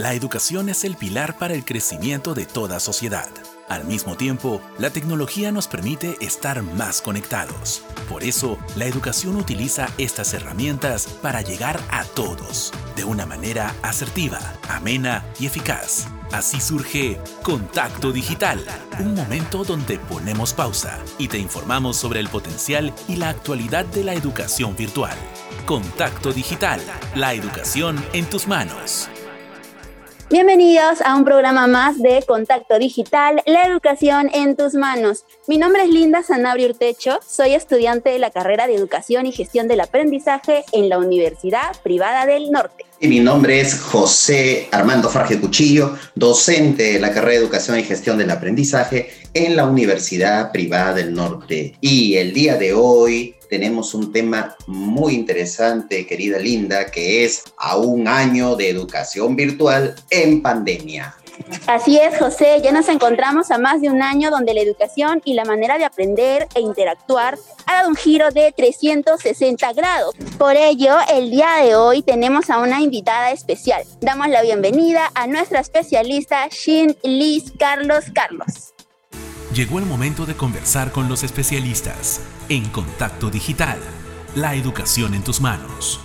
La educación es el pilar para el crecimiento de toda sociedad. Al mismo tiempo, la tecnología nos permite estar más conectados. Por eso, la educación utiliza estas herramientas para llegar a todos, de una manera asertiva, amena y eficaz. Así surge Contacto Digital, un momento donde ponemos pausa y te informamos sobre el potencial y la actualidad de la educación virtual. Contacto Digital, la educación en tus manos. Bienvenidos a un programa más de Contacto Digital, la educación en tus manos. Mi nombre es Linda Sanabria Urtecho, soy estudiante de la carrera de Educación y Gestión del Aprendizaje en la Universidad Privada del Norte. Y mi nombre es José Armando Farge Cuchillo, docente de la carrera de Educación y Gestión del Aprendizaje en la Universidad Privada del Norte. Y el día de hoy tenemos un tema muy interesante, querida Linda, que es a un año de educación virtual en pandemia. Así es, José, ya nos encontramos a más de un año donde la educación y la manera de aprender e interactuar ha dado un giro de 360 grados. Por ello, el día de hoy tenemos a una invitada especial. Damos la bienvenida a nuestra especialista Shin Liz Carlos Carlos. Llegó el momento de conversar con los especialistas en Contacto Digital, la educación en tus manos.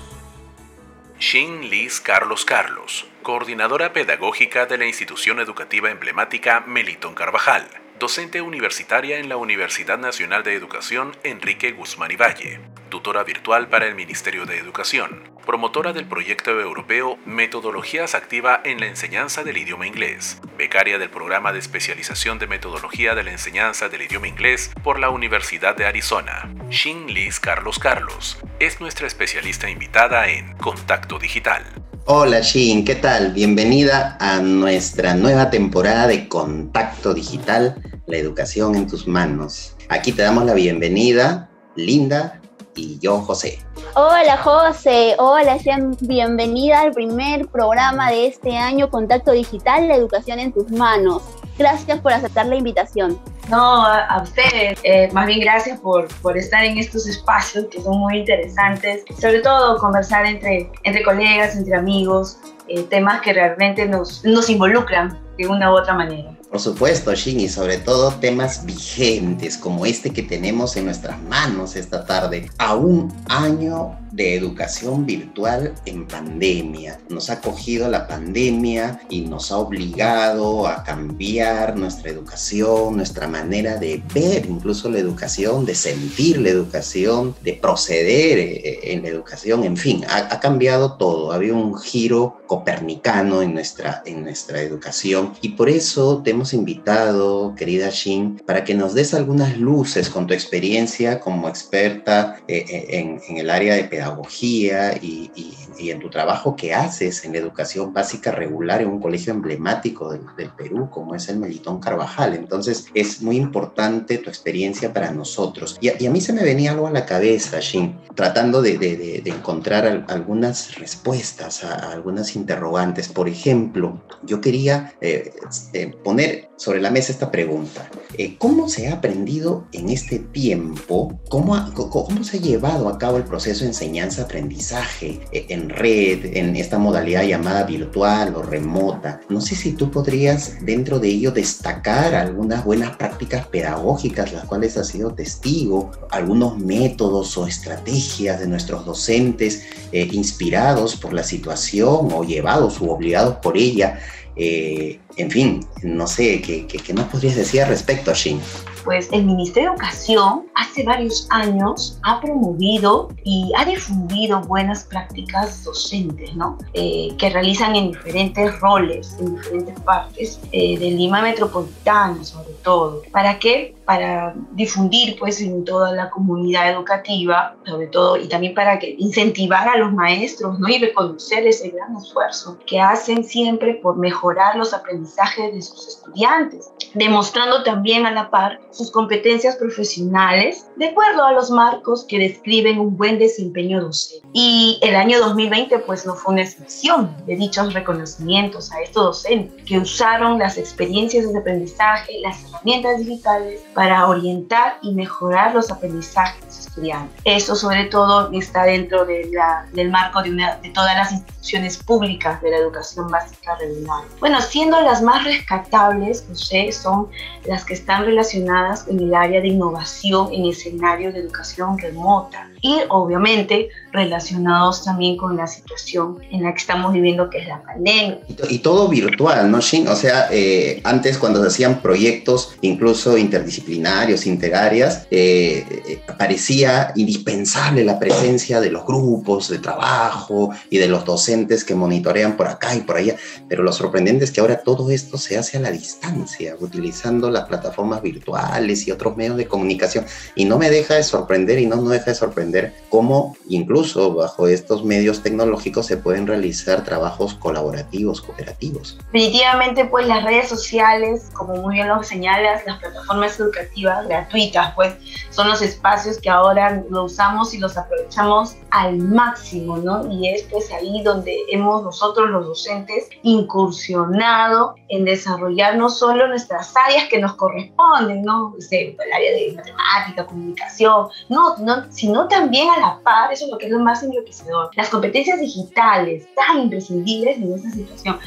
Shin Liz Carlos Carlos, coordinadora pedagógica de la institución educativa emblemática Melitón Carvajal, docente universitaria en la Universidad Nacional de Educación Enrique Guzmán y Valle, tutora virtual para el Ministerio de Educación, promotora del proyecto europeo Metodologías Activa en la Enseñanza del Idioma Inglés, becaria del programa de especialización de metodología de la enseñanza del idioma inglés por la Universidad de Arizona. Shin Liz Carlos Carlos es nuestra especialista invitada en Contacto Digital. Hola Shin, ¿qué tal? Bienvenida a nuestra nueva temporada de Contacto Digital, la educación en tus manos. Aquí te damos la bienvenida, Linda y yo, José. Hola José, hola, sean bienvenida al primer programa de este año, Contacto Digital, la educación en tus manos. Gracias por aceptar la invitación. No, a, ustedes, eh, más bien gracias por, por estar en estos espacios que son muy interesantes, sobre todo conversar entre, entre colegas, entre amigos, eh, temas que realmente nos, nos involucran de una u otra manera. Por supuesto, Shin, y sobre todo temas vigentes como este que tenemos en nuestras manos esta tarde, a un año de educación virtual en pandemia. Nos ha cogido la pandemia y nos ha obligado a cambiar nuestra educación, nuestra manera de ver incluso la educación, de sentir la educación, de proceder eh, en la educación, en fin, ha, cambiado todo. Había un giro copernicano en nuestra, en nuestra educación y por eso te invitado, querida Shin, para que nos des algunas luces con tu experiencia como experta eh, eh, en, el área de pedagogía pedagogía y, en tu trabajo que haces en la educación básica regular en un colegio emblemático del, Perú como es el Melitón Carvajal. Entonces es muy importante tu experiencia para nosotros. Y, a mí se me venía algo a la cabeza, Shin, tratando de, encontrar algunas respuestas a, algunas interrogantes. Por ejemplo, yo quería eh, eh, poner sobre la mesa esta pregunta. Eh, ¿Cómo se ha aprendido en este tiempo? ¿Cómo, ¿Cómo se ha llevado a cabo el proceso de enseñanza-aprendizaje eh, en red, en esta modalidad llamada virtual o remota? No sé si tú podrías dentro de ello destacar algunas buenas prácticas pedagógicas, las cuales has sido testigo, algunos métodos o estrategias de nuestros docentes eh, inspirados por la situación o llevados u obligados por ella eh, en fin, no sé, ¿qué, qué, nos podrías decir al respecto, Shin? Pues el Ministerio de Educación hace varios años ha promovido y ha difundido buenas prácticas docentes, ¿no? Eh, que realizan en diferentes roles, en diferentes partes eh, del Lima metropolitano, sobre todo. ¿Para qué? Para difundir, pues, en toda la comunidad educativa, sobre todo, y también para que incentivar a los maestros, ¿no? Y reconocer ese gran esfuerzo que hacen siempre por mejorar los aprendizajes de sus estudiantes, demostrando también a la par sus competencias profesionales de acuerdo a los marcos que describen un buen desempeño docente. Y el año 2020 pues no fue una excepción de dichos reconocimientos a estos docentes que usaron las experiencias de aprendizaje, las herramientas digitales para orientar y mejorar los aprendizajes estudiantes. Eso sobre todo está dentro de la, del marco de, una, de todas las instituciones públicas de la educación básica regular. Bueno, siendo las más rescatables, no sé, son las que están relacionadas en el área de innovación en escenario de educación remota y obviamente relacionados también con la situación en la que estamos viviendo, que es la pandemia. Y, todo virtual, ¿no, Shin? O sea, eh, antes cuando se hacían proyectos incluso interdisciplinarios, interáreas, eh, eh, parecía indispensable la presencia de los grupos de trabajo y de los docentes que monitorean por acá y por allá, pero lo sorprendente es que ahora todo esto se hace a la distancia, utilizando las plataformas virtuales y otros medios de comunicación, y no me deja de sorprender y no me deja de sorprender cómo incluso bajo estos medios tecnológicos se pueden realizar trabajos colaborativos, cooperativos. Definitivamente, pues las redes sociales, como muy bien lo señalas, las plataformas educativas gratuitas, pues son los espacios que ahora lo usamos y los aprovechamos al máximo, ¿no? Y es pues ahí donde hemos nosotros los docentes incursionado en desarrollar no solo nuestras áreas que nos corresponden, ¿no? el área de matemática, comunicación, no, no, sino también a la par, eso es lo que es más enriquecedor. Las competencias digitales, tan imprescindibles en esta situación.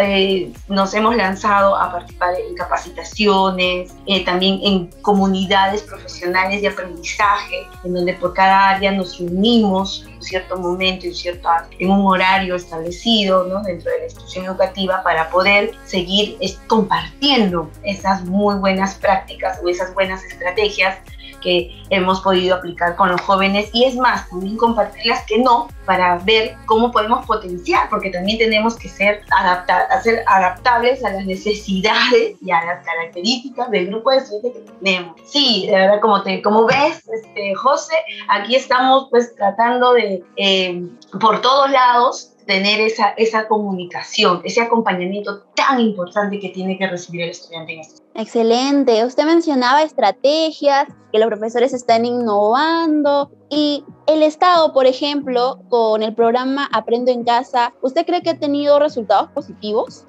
Eh, nos hemos lanzado a participar en capacitaciones, eh, también en comunidades profesionales de aprendizaje, en donde por cada área nos unimos en cierto momento, en, cierto, en un horario establecido ¿no? dentro de la institución educativa para poder seguir compartiendo esas muy buenas prácticas o esas buenas estrategias que hemos podido aplicar con los jóvenes y es más, también compartir las que no para ver cómo podemos potenciar, porque también tenemos que ser, adaptar, ser adaptables a las necesidades y a las características del grupo de estudiantes que tenemos. Sí, de verdad, como, te, como ves, este, José, aquí estamos pues tratando de, eh, por todos lados, tener esa, esa comunicación, ese acompañamiento tan importante que tiene que recibir el estudiante en este Excelente. Usted mencionaba estrategias, que los profesores están innovando y el Estado, por ejemplo, con el programa Aprendo en Casa, ¿usted cree que ha tenido resultados positivos?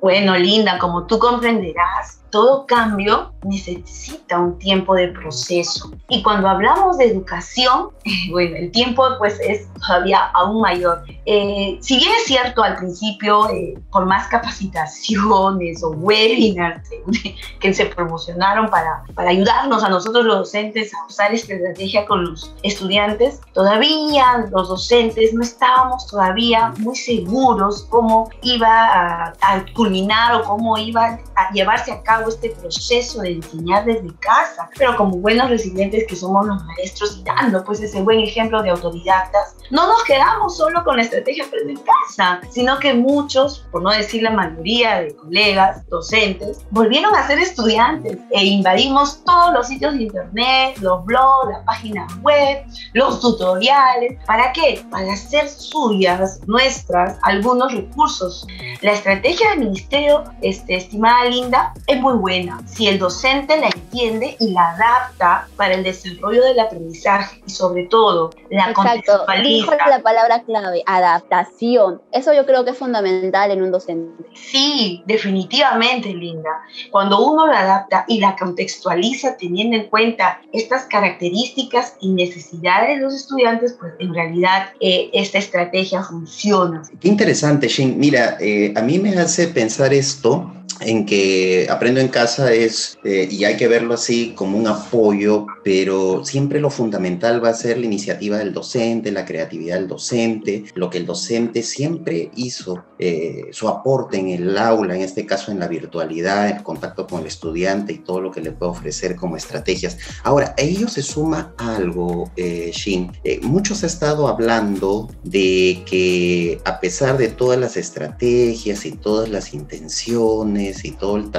Bueno, Linda, como tú comprenderás, todo cambio necesita un tiempo de proceso. Y cuando hablamos de educación, bueno, el tiempo pues es todavía aún mayor. Eh, si bien es cierto al principio, eh, por más capacitaciones o webinars que se promocionaron para, para ayudarnos a nosotros los docentes a usar esta estrategia con los estudiantes, todavía los docentes no estábamos todavía muy seguros cómo iba a, a culminar o cómo iba a llevarse a cabo este proceso de enseñar desde casa, pero como buenos residentes que somos los maestros y dando pues ese buen ejemplo de autodidactas, no nos quedamos solo con la estrategia Aprende en casa, sino que muchos, por no decir la mayoría de colegas, docentes, volvieron a ser estudiantes e invadimos todos los sitios de internet, los blogs, la página web, los tutoriales. ¿Para qué? Para hacer suyas, nuestras, algunos recursos. La estrategia del ministerio, este, estimada Linda, es muy buena si el docente la entiende y la adapta para el desarrollo del aprendizaje y sobre todo la Exacto. contextualiza. la palabra clave, adaptación. Eso yo creo que es fundamental en un docente. Sí, definitivamente, Linda. Cuando uno la adapta y la contextualiza teniendo en cuenta estas características y necesidades de los estudiantes, pues en realidad eh, esta estrategia funciona. Qué interesante, Shin. Mira, eh, a mí me hace pensar esto en que aprendo en casa es, eh, y hay que verlo así como un apoyo, pero siempre lo fundamental va a ser la iniciativa del docente, la creatividad del docente, lo que el docente siempre hizo, eh, su aporte en el aula, en este caso en la virtualidad, el contacto con el estudiante y todo lo que le puede ofrecer como estrategias. Ahora, a ello se suma algo, eh, Shin. Eh, muchos ha estado hablando de que a pesar de todas las estrategias y todas las intenciones, y todo el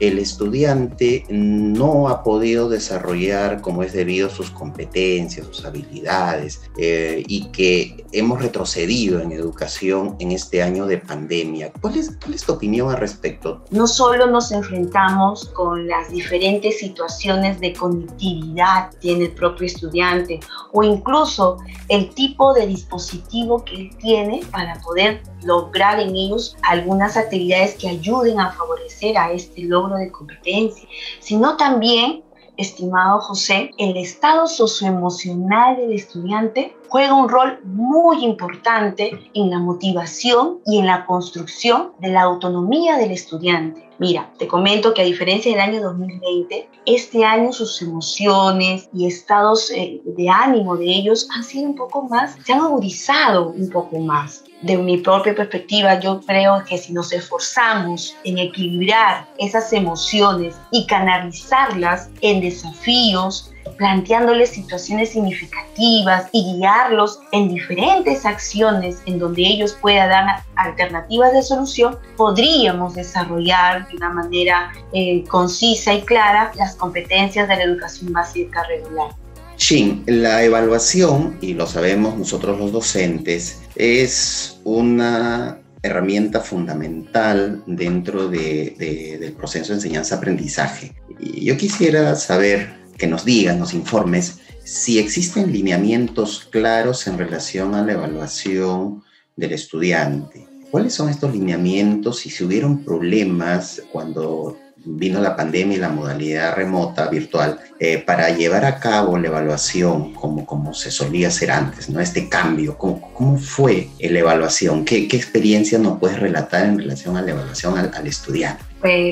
el estudiante no ha podido desarrollar como es debido sus competencias, sus habilidades eh, y que hemos retrocedido en educación en este año de pandemia. ¿Cuál es, ¿Cuál es tu opinión al respecto? No solo nos enfrentamos con las diferentes situaciones de conectividad que tiene el propio estudiante o incluso el tipo de dispositivo que él tiene para poder lograr en ellos algunas actividades que ayuden a favorecer a este logro de competencia, sino también estimado José, el estado socioemocional del estudiante juega un rol muy importante en la motivación y en la construcción de la autonomía del estudiante. Mira, te comento que a diferencia del año 2020, este año sus emociones y estados eh, de ánimo de ellos han sido un poco más, se han agudizado un poco más. De mi propia perspectiva, yo creo que si nos esforzamos en equilibrar esas emociones y canalizarlas en desafíos, planteándoles situaciones significativas y guiarlos en diferentes acciones en donde ellos puedan dar alternativas de solución, podríamos desarrollar de una manera eh, concisa y clara las competencias de la educación básica regular. Shin, la evaluación, y lo sabemos nosotros los docentes, es una herramienta fundamental dentro del proceso de enseñanza-aprendizaje. Yo quisiera saber que nos digas, nos informes si existen lineamientos claros en relación a la evaluación del estudiante. ¿Cuáles son estos lineamientos y si hubieron problemas cuando vino la pandemia y la modalidad remota, virtual, eh, para llevar a cabo la evaluación como, como se solía hacer antes, ¿no? Este cambio, ¿cómo, cómo fue la evaluación? ¿Qué, ¿Qué, experiencia nos puedes relatar en relación a la evaluación al, al estudiante?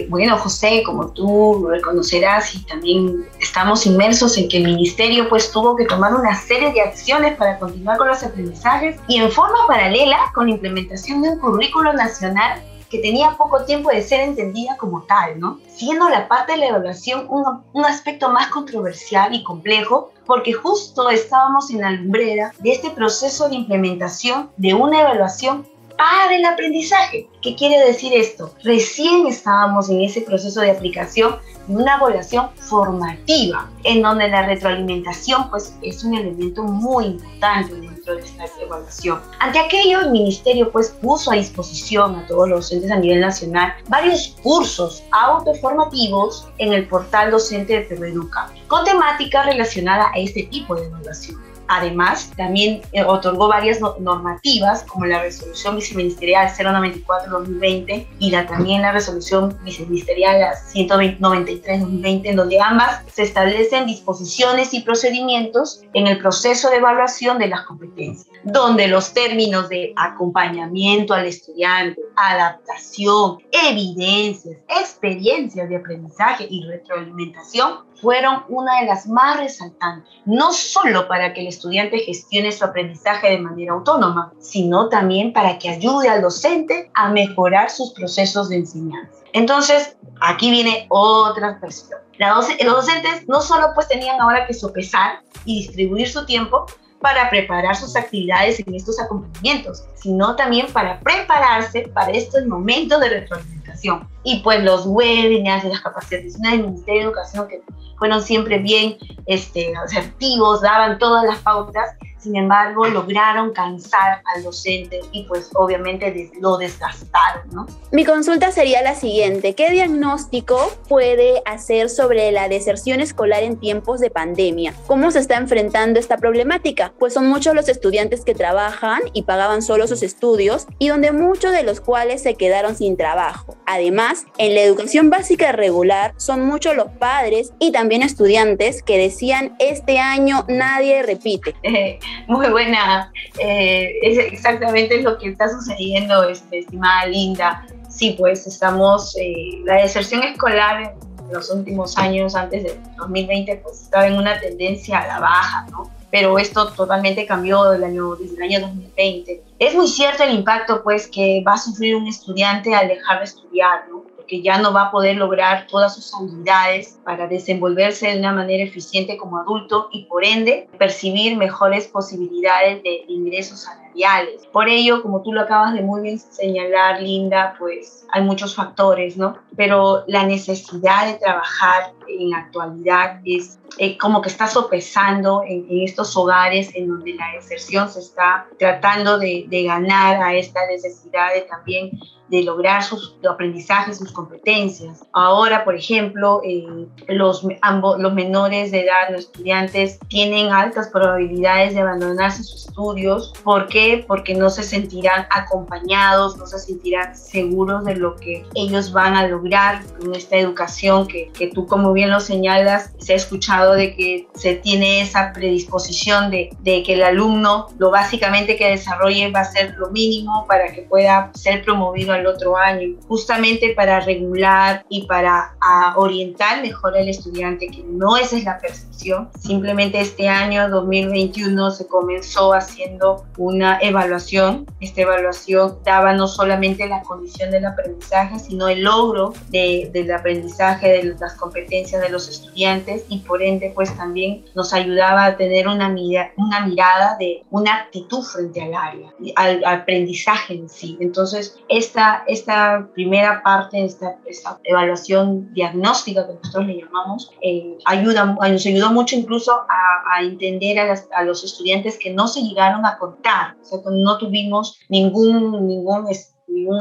Bueno, José, como tú reconocerás y también estamos inmersos en que el ministerio pues tuvo que tomar una serie de acciones para continuar con los aprendizajes y en forma paralela con la implementación de un currículo nacional que tenía poco tiempo de ser entendida como tal, ¿no? Siendo la parte de la evaluación un, un aspecto más controversial y complejo, porque justo estábamos en la lumbrera de este proceso de implementación de una evaluación para el aprendizaje. ¿Qué quiere decir esto? Recién estábamos en ese proceso de aplicación de una evaluación formativa, en donde la retroalimentación pues, es un elemento muy importante dentro de esta evaluación. Ante aquello, el Ministerio pues, puso a disposición a todos los docentes a nivel nacional varios cursos autoformativos en el portal docente de Educa, con temática relacionada a este tipo de evaluación. Además, también eh, otorgó varias normativas, como la resolución viceministerial 094-2020 y la, también la resolución viceministerial 193-2020, en donde ambas se establecen disposiciones y procedimientos en el proceso de evaluación de las competencias, donde los términos de acompañamiento al estudiante, adaptación, evidencias, experiencias de aprendizaje y retroalimentación fueron una de las más resaltantes, no solo para que el estudiante gestione su aprendizaje de manera autónoma, sino también para que ayude al docente a mejorar sus procesos de enseñanza. Entonces, aquí viene otra cuestión. los docentes no solo pues tenían ahora que sopesar y distribuir su tiempo, para preparar sus actividades en estos acompañamientos, sino también para prepararse para estos momentos de retroalimentación. Y pues los webinars de las capacitaciones del Ministerio de Educación que fueron siempre bien este, asertivos, daban todas las pautas sin embargo, lograron cansar al docente y pues obviamente lo desgastaron, ¿no? Mi consulta sería la siguiente, ¿qué diagnóstico puede hacer sobre la deserción escolar en tiempos de pandemia? ¿Cómo se está enfrentando esta problemática? Pues son muchos los estudiantes que trabajan y pagaban solo sus estudios y donde muchos de los cuales se quedaron sin trabajo. Además, en la educación básica regular son muchos los padres y también estudiantes que decían este año nadie repite. muy buena. Eh, es exactamente lo que está sucediendo, este, estimada Linda. Sí, pues estamos, eh, la deserción escolar en los últimos años, antes de 2020, pues estaba en una tendencia a la baja, ¿no? Pero esto totalmente cambió del año, desde el año 2020 Es muy cierto el impacto pues que va a sufrir un estudiante al dejar de estudiar, ¿no? que ya no va a poder lograr todas sus habilidades para desenvolverse de una manera eficiente como adulto y por ende percibir mejores posibilidades de ingresos salariales. Por ello, como tú lo acabas de muy bien señalar, Linda, pues hay muchos factores, ¿no? Pero la necesidad de trabajar en actualidad es eh, como que está sopesando en, estos hogares en donde la deserción se está tratando de, de ganar a esta necesidad de también de lograr sus aprendizajes, sus competencias. Ahora, por ejemplo, eh, los, ambos, los menores de edad, los estudiantes, tienen altas probabilidades de abandonar sus estudios. ¿Por qué? Porque no se sentirán acompañados, no se sentirán seguros de lo que ellos van a lograr con esta educación que, que tú, como bien lo señalas, se ha escuchado de que se tiene esa predisposición de, de que el alumno lo básicamente que desarrolle va a ser lo mínimo para que pueda ser promovido al otro año, justamente para regular y para orientar mejor al estudiante, que no esa es la percepción. Simplemente este año 2021 se comenzó haciendo una evaluación. Esta evaluación daba no solamente la condición del aprendizaje, sino el logro de, del aprendizaje, de las competencias de los estudiantes y por ende pues también nos ayudaba a tener una, mira, una mirada de una actitud frente al área, al, aprendizaje en sí. Entonces, esta esta, primera parte, esta, esta evaluación diagnóstica que nosotros le llamamos, eh, ayuda, nos ayudó mucho incluso a, entender a, los estudiantes que no se llegaron a contar, o sea, no tuvimos ningún, ningún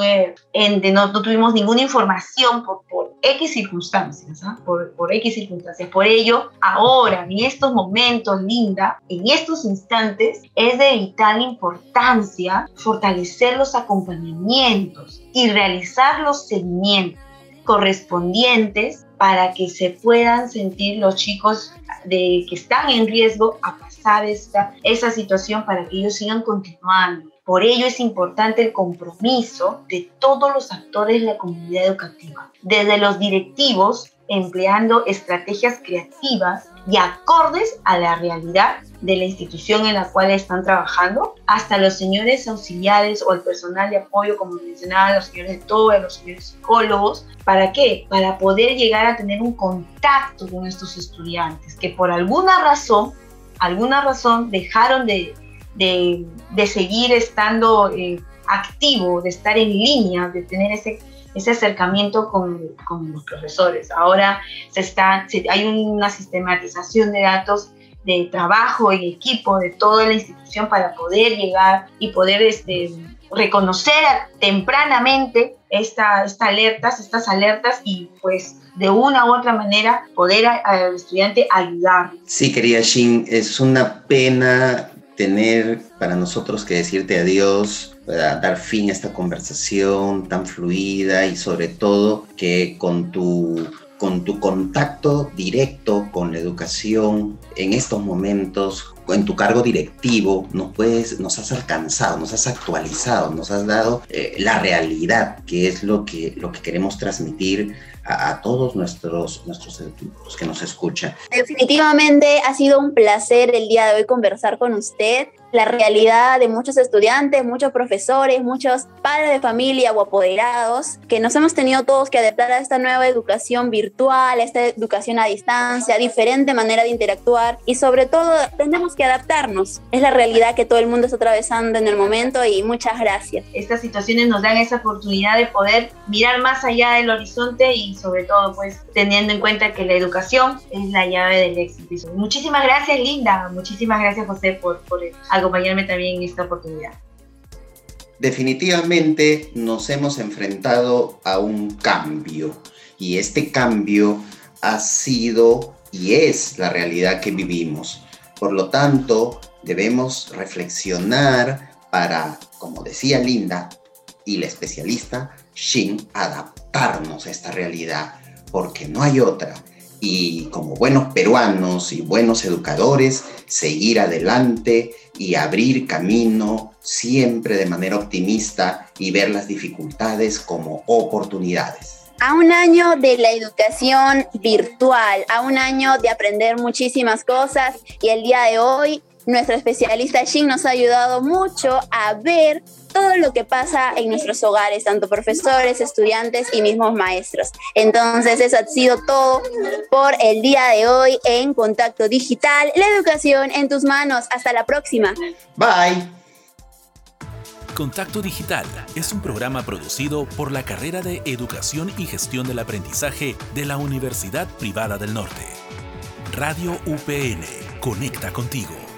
eh, ente, no, no, tuvimos ninguna información por, por X circunstancias, ¿ah? por, por X circunstancias. Por ello, ahora, en estos momentos, Linda, en estos instantes, es de vital importancia fortalecer los acompañamientos y realizar los seguimientos correspondientes para que se puedan sentir los chicos de, que están en riesgo a pasar esta, esa situación para que ellos sigan continuando por ello es importante el compromiso de todos los actores de la comunidad educativa, desde los directivos empleando estrategias creativas y acordes a la realidad de la institución en la cual están trabajando, hasta los señores auxiliares o el personal de apoyo, como mencionaba, los señores de TOE, los señores psicólogos. ¿Para qué? Para poder llegar a tener un contacto con estos estudiantes que por alguna razón, alguna razón dejaron de de, de seguir estando eh, activo, de estar en línea, de tener ese, ese acercamiento con, con los profesores. Ahora se está, hay una sistematización de datos de trabajo y equipo de toda la institución para poder llegar y poder este, reconocer tempranamente esta, esta alertas, estas alertas y pues de una u otra manera poder al estudiante ayudar. Sí, querida Shin, es una pena tener para nosotros que decirte adiós, para dar fin a esta conversación tan fluida y sobre todo que con tu con tu contacto directo con la educación en estos momentos, en tu cargo directivo, nos, puedes, nos has alcanzado, nos has actualizado, nos has dado eh, la realidad, que es lo que, lo que queremos transmitir a, todos nuestros, nuestros que nos escuchan. Definitivamente ha sido un placer el día de hoy conversar con usted la realidad de muchos estudiantes, muchos profesores, muchos padres de familia o apoderados, que nos hemos tenido todos que adaptar a esta nueva educación virtual, a esta educación a distancia, diferente manera de interactuar y sobre todo tenemos que adaptarnos. Es la realidad que todo el mundo está atravesando en el momento y muchas gracias. Estas situaciones nos dan esa oportunidad de poder mirar más allá del horizonte y sobre todo pues teniendo en cuenta que la educación es la llave del éxito. Muchísimas gracias Linda, muchísimas gracias José por, por acompañarme también en esta oportunidad. Definitivamente nos hemos enfrentado a un cambio y este cambio ha sido y es la realidad que vivimos. Por lo tanto, debemos reflexionar para, como decía Linda y la especialista Shin, adaptarnos a esta realidad, porque no hay otra y como buenos peruanos y buenos educadores, seguir adelante y abrir camino siempre de manera optimista y ver las dificultades como oportunidades. A un año de la educación virtual, a un año de aprender muchísimas cosas y el día de hoy Nuestra especialista Shin nos ha ayudado mucho a ver todo lo que pasa en nuestros hogares, tanto profesores, estudiantes y mismos maestros. Entonces, eso ha sido todo por el día de hoy en Contacto Digital, la educación en tus manos. Hasta la próxima. Bye. Contacto Digital es un programa producido por la carrera de Educación y Gestión del Aprendizaje de la Universidad Privada del Norte. Radio UPN, conecta contigo.